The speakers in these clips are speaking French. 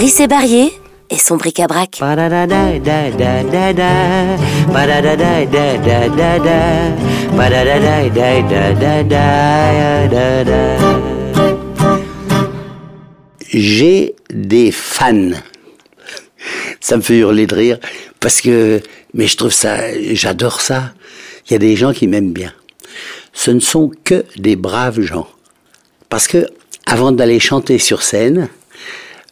Rissé Barrier et son bric-à-brac. J'ai des fans. Ça me fait hurler de rire parce que, mais je trouve ça, j'adore ça. Il y a des gens qui m'aiment bien. Ce ne sont que des braves gens. Parce que, avant d'aller chanter sur scène,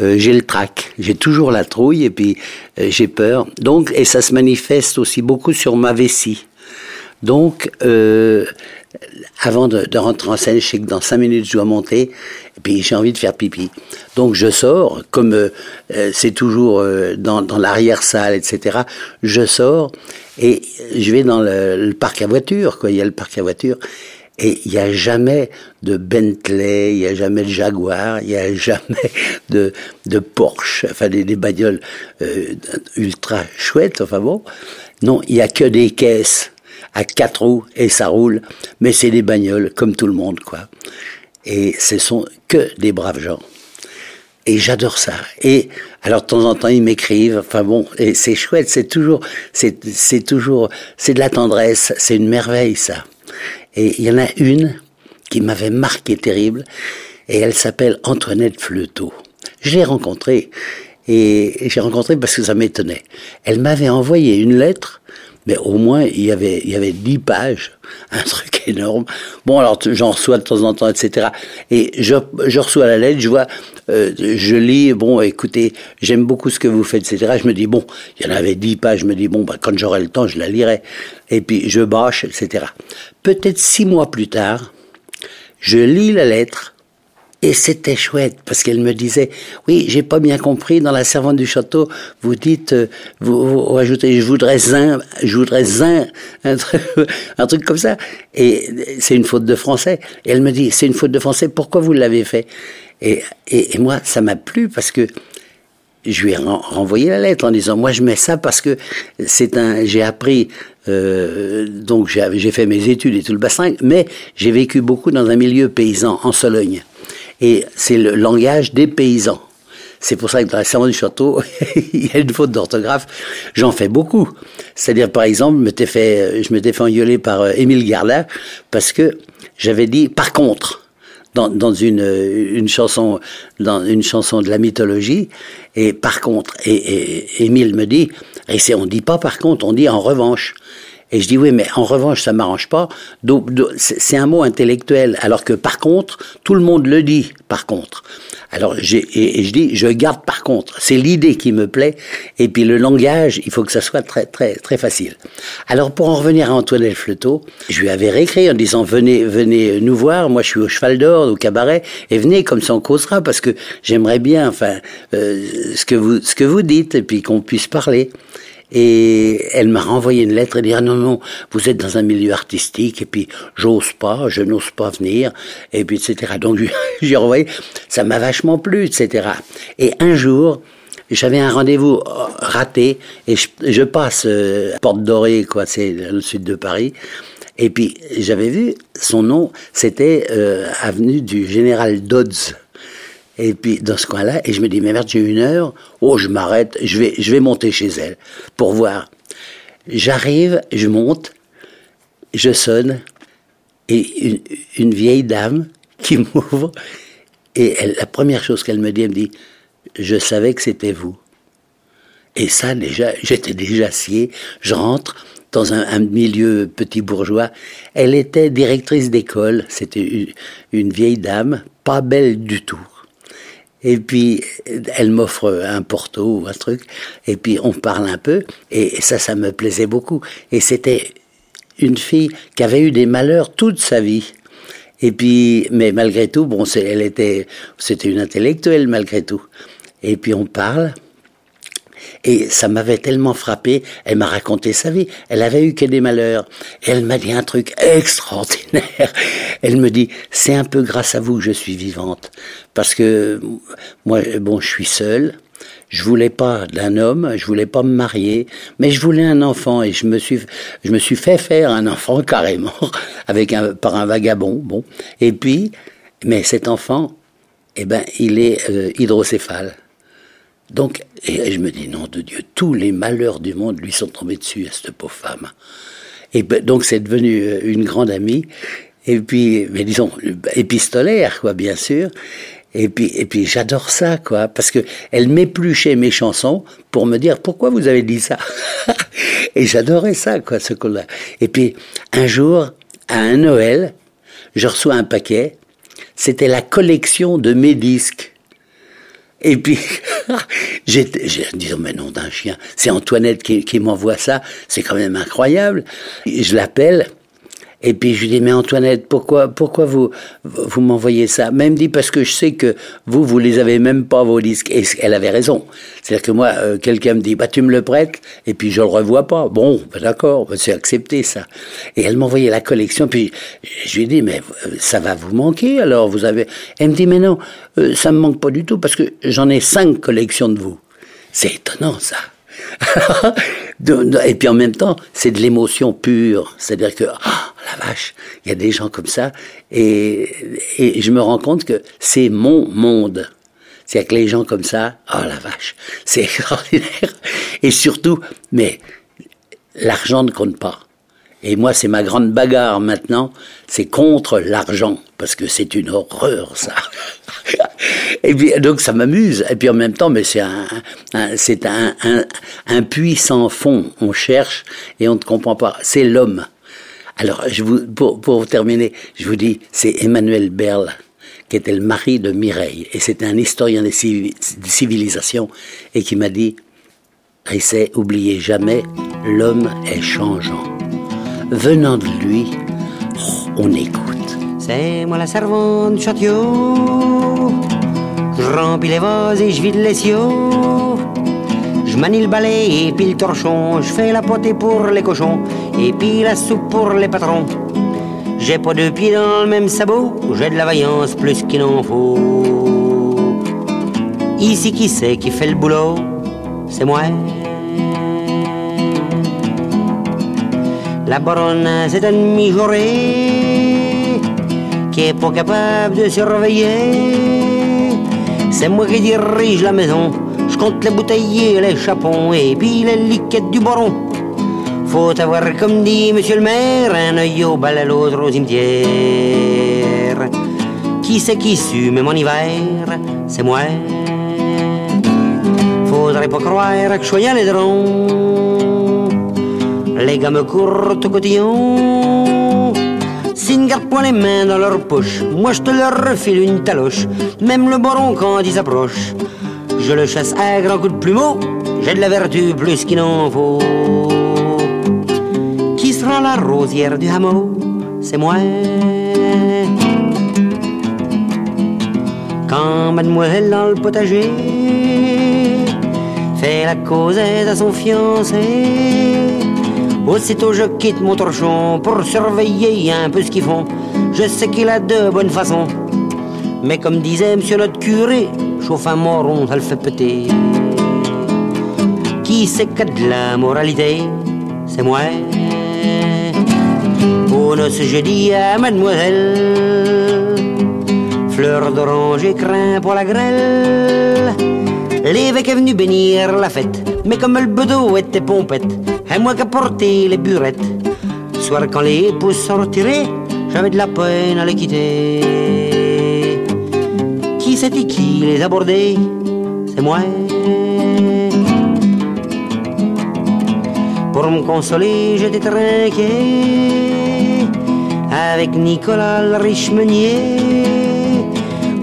euh, j'ai le trac, j'ai toujours la trouille et puis euh, j'ai peur. Donc, et ça se manifeste aussi beaucoup sur ma vessie. Donc, euh, avant de, rentrer en scène, je sais que dans cinq minutes, je dois monter, et puis j'ai envie de faire pipi. Donc je sors, comme c'est toujours dans, l'arrière-salle, etc., je sors, et je vais dans le, parc à voiture. Il y a le parc à voiture, et il n'y a jamais de Bentley, il n'y a jamais de Jaguar, il n'y a jamais de, Porsche, enfin des, bagnoles euh, ultra chouettes, enfin bon. Non, il n'y a que des caisses à quatre roues et ça roule, mais c'est des bagnoles comme tout le monde, quoi. Et ce sont que des braves gens. Et j'adore ça. Et alors de temps en temps ils m'écrivent. Enfin bon, et c'est chouette. C'est toujours, c'est toujours, c'est de la tendresse. C'est une merveille ça. Et il y en a une qui m'avait marqué terrible. Et elle s'appelle Antoinette Fleuteau. Je l'ai rencontrée. Et j'ai rencontré parce que ça m'étonnait. Elle m'avait envoyé une lettre mais au moins il y avait il y avait dix pages, un truc Bon alors j'en reçois de temps en temps, etc. Et je, je reçois la lettre, je vois, euh, je lis, bon écoutez, j'aime beaucoup ce que vous faites, etc. Je me dis bon, il y en avait dix pages, je me dis bon bah quand j'aurai le temps je la lirai. Et puis je bâche, etc. Peut-être six mois plus tard, je lis la lettre et c'était chouette parce qu'elle me disait, oui, j'ai pas bien compris dans la servante du château, vous dites, euh, vous, vous, rajoutez, je voudrais un, je voudrais un, un truc, un truc comme ça. Et c'est une faute de français. Et elle me dit, c'est une faute de français, pourquoi vous l'avez fait? Et, et, et, moi, ça m'a plu parce que je lui ai renvoyé la lettre en disant, moi je mets ça parce que c'est un, j'ai appris, euh, donc j'ai fait mes études et tout le bassin, mais j'ai vécu beaucoup dans un milieu paysan en Sologne. Et c'est le langage des paysans. C'est pour ça que dans la serment du château, il y a une faute d'orthographe. J'en fais beaucoup. C'est-à-dire, par exemple, je m'étais fait, engueuler par euh, Émile Garlin parce que j'avais dit par contre dans, dans une, chanson dans une chanson de la mythologie et par contre et Émile me dit et c'est on dit pas par contre on dit en revanche et je dis oui, mais en revanche, ça m'arrange pas. C'est un mot intellectuel, alors que par contre, tout le monde le dit. Par contre, alors j'ai et, je dis, je garde par contre. C'est l'idée qui me plaît. Et puis le langage, il faut que ça soit très très très facile. Alors pour en revenir à Antoine Fleuteau, je lui avais réécrit en disant venez venez nous voir. Moi, je suis au Cheval d'Or, au cabaret, et venez comme ça on causera parce que j'aimerais bien, enfin, euh, ce que vous ce que vous dites et puis qu'on puisse parler. Et elle m'a renvoyé une lettre et dit ah non non vous êtes dans un milieu artistique. Et puis j'ose pas je n'ose pas venir. Et puis etc donc j'ai renvoyé. Ça m'a vachement plu etc et un jour j'avais un rendez-vous euh, raté. Et je, passe euh, Porte Dorée quoi c'est le sud de Paris. Et puis j'avais vu son nom. C'était euh, avenue du général Dodds et puis dans ce coin-là, et je me dis, mais merde, j'ai une heure, oh, je m'arrête, je vais, je vais monter chez elle pour voir. J'arrive, je monte, je sonne, et une, vieille dame qui m'ouvre, et la première chose qu'elle me dit, elle me dit, je savais que c'était vous. Et ça, déjà, j'étais déjà scié, je rentre, dans un, milieu petit bourgeois. Elle était directrice d'école, c'était une, vieille dame, pas belle du tout. Et puis, elle m'offre un porto ou un truc. Et puis, on parle un peu. Et ça, ça me plaisait beaucoup. Et c'était une fille qui avait eu des malheurs toute sa vie. Et puis, mais malgré tout, bon, elle était, c'était une intellectuelle malgré tout. Et puis, on parle. Et ça m'avait tellement frappé, elle m'a raconté sa vie. Elle avait eu que des malheurs. Et elle m'a dit un truc extraordinaire. Elle me dit, c'est un peu grâce à vous que je suis vivante. Parce que moi, bon, je suis seule. Je voulais pas d'un homme, je voulais pas me marier, mais je voulais un enfant et je me suis, je me suis fait faire un enfant carrément avec un, par un vagabond. Bon, et puis, mais cet enfant, eh ben, il est euh, hydrocéphale. Donc, et je me dis, non de Dieu, tous les malheurs du monde lui sont tombés dessus à cette pauvre femme. Et ben, donc, c'est devenu euh, une grande amie. Et puis, mais disons, épistolaire, quoi, bien sûr. Et puis, et puis j'adore ça, quoi, parce que elle m'épluchait mes chansons pour me dire pourquoi vous avez dit ça? et j'adorais ça, quoi, ce qu'on a. Et puis, un jour, à un Noël, je reçois un paquet. C'était la collection de mes disques. Et puis, j'ai dit, mais non d'un chien, c'est Antoinette qui, qui m'envoie ça, c'est quand même incroyable. Je l'appelle, et puis je lui dis, mais Antoinette, pourquoi, pourquoi vous, vous m'envoyez ça? Même dit, parce que je sais que vous, vous les avez même pas, vos disques. Et elle avait raison. C'est-à-dire que moi, euh, quelqu'un me dit, bah tu me le prêtes, et puis je le revois pas. Bon, bah, d'accord, bah, c'est accepté ça. Et elle m'envoyait la collection, puis je lui dis, mais euh, ça va vous manquer alors vous avez... Elle me dit, mais non, euh, ça me manque pas du tout, parce que j'en ai cinq collections de vous. C'est étonnant ça. et puis en même temps, c'est de l'émotion pure. C'est-à-dire que, ah, la vache, il y a des gens comme ça. Et, et je me rends compte que c'est mon monde. C'est avec les gens comme ça, oh la vache, c'est extraordinaire. Et surtout, mais l'argent ne compte pas. Et moi, c'est ma grande bagarre maintenant, c'est contre l'argent, parce que c'est une horreur, ça. et puis, donc, ça m'amuse. Et puis, en même temps, mais c'est un, c'est un, un, puits sans fond. On cherche et on ne comprend pas. C'est l'homme. Alors, je vous, pour, pour terminer, je vous dis, c'est Emmanuel Berle, qui était le mari de Mireille. Et c'était un historien des, civilisations et qui m'a dit, Risset, oubliez jamais, l'homme est changeant venant de lui, oh, on écoute. C'est moi la servante château. Je remplis les vases et je vide les siots. Je manie le balai et puis le torchon. Je fais la potée pour les cochons et puis la soupe pour les patrons. J'ai pas deux pieds dans le même sabot. J'ai de la vaillance plus qu'il en faut. Ici, qui c'est qui fait le boulot? C'est moi. La baronne, c'est un mijauré qui est pas capable de surveiller. C'est moi qui dirige la maison. Je compte les bouteilles et les chapons et puis les liquettes du baron. Faut avoir, comme dit monsieur le maire, un œil au bal à l'autre au cimetière. Qui c'est qui sue même en hiver? C'est moi. Faudrait pas croire que je sois les drôles les gars me courent au cotillon. S'ils ne gardent pas les mains dans leur poche, moi je te leur refile une taloche, même le baron quand il s'approche. Je le chasse à grands coups de plumeau, j'ai de la vertu plus qu'il n'en faut. Qui sera la rosière du hameau? C'est moi. Quand mademoiselle dans le potager fait la causette à son fiancé, Aussitôt je quitte mon torchon pour surveiller un peu ce qu'ils font. Je sais qu'il a de bonnes façons. Mais comme disait monsieur notre curé, chauffe un moron, ça le fait péter. Qui c'est qui a de la moralité? C'est moi. Au noce jeudi à mademoiselle, fleur d'orange et crin pour la grêle. L'évêque est venu bénir la fête, mais comme le bedeau était pompette, et moi qui porté les burettes. Soir quand les pouces sont retirés, j'avais de la peine à les quitter. Qui c'était qui les a bordés C'est moi. Pour me consoler, j'étais trinqué avec Nicolas le riche meunier.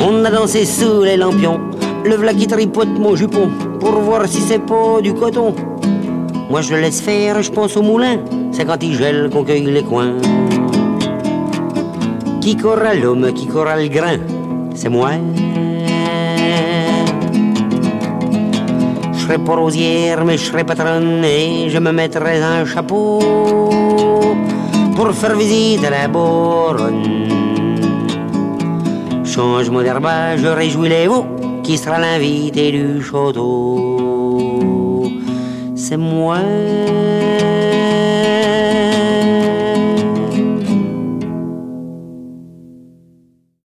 On a dansé sous les lampions, le v'là qui tripote mon jupon pour voir si c'est pas du coton. Moi je laisse faire, je pense au moulin, c'est quand il gèle qu'on cueille les coins. Qui corra l'homme, qui corra le grain, c'est moi. Je serai pas rosière, mais je serai patronne et je me mettrai un chapeau pour faire visite à la boronne. Change-moi d'herbage, je réjouis les veaux, qui sera l'invité du château c'est moi.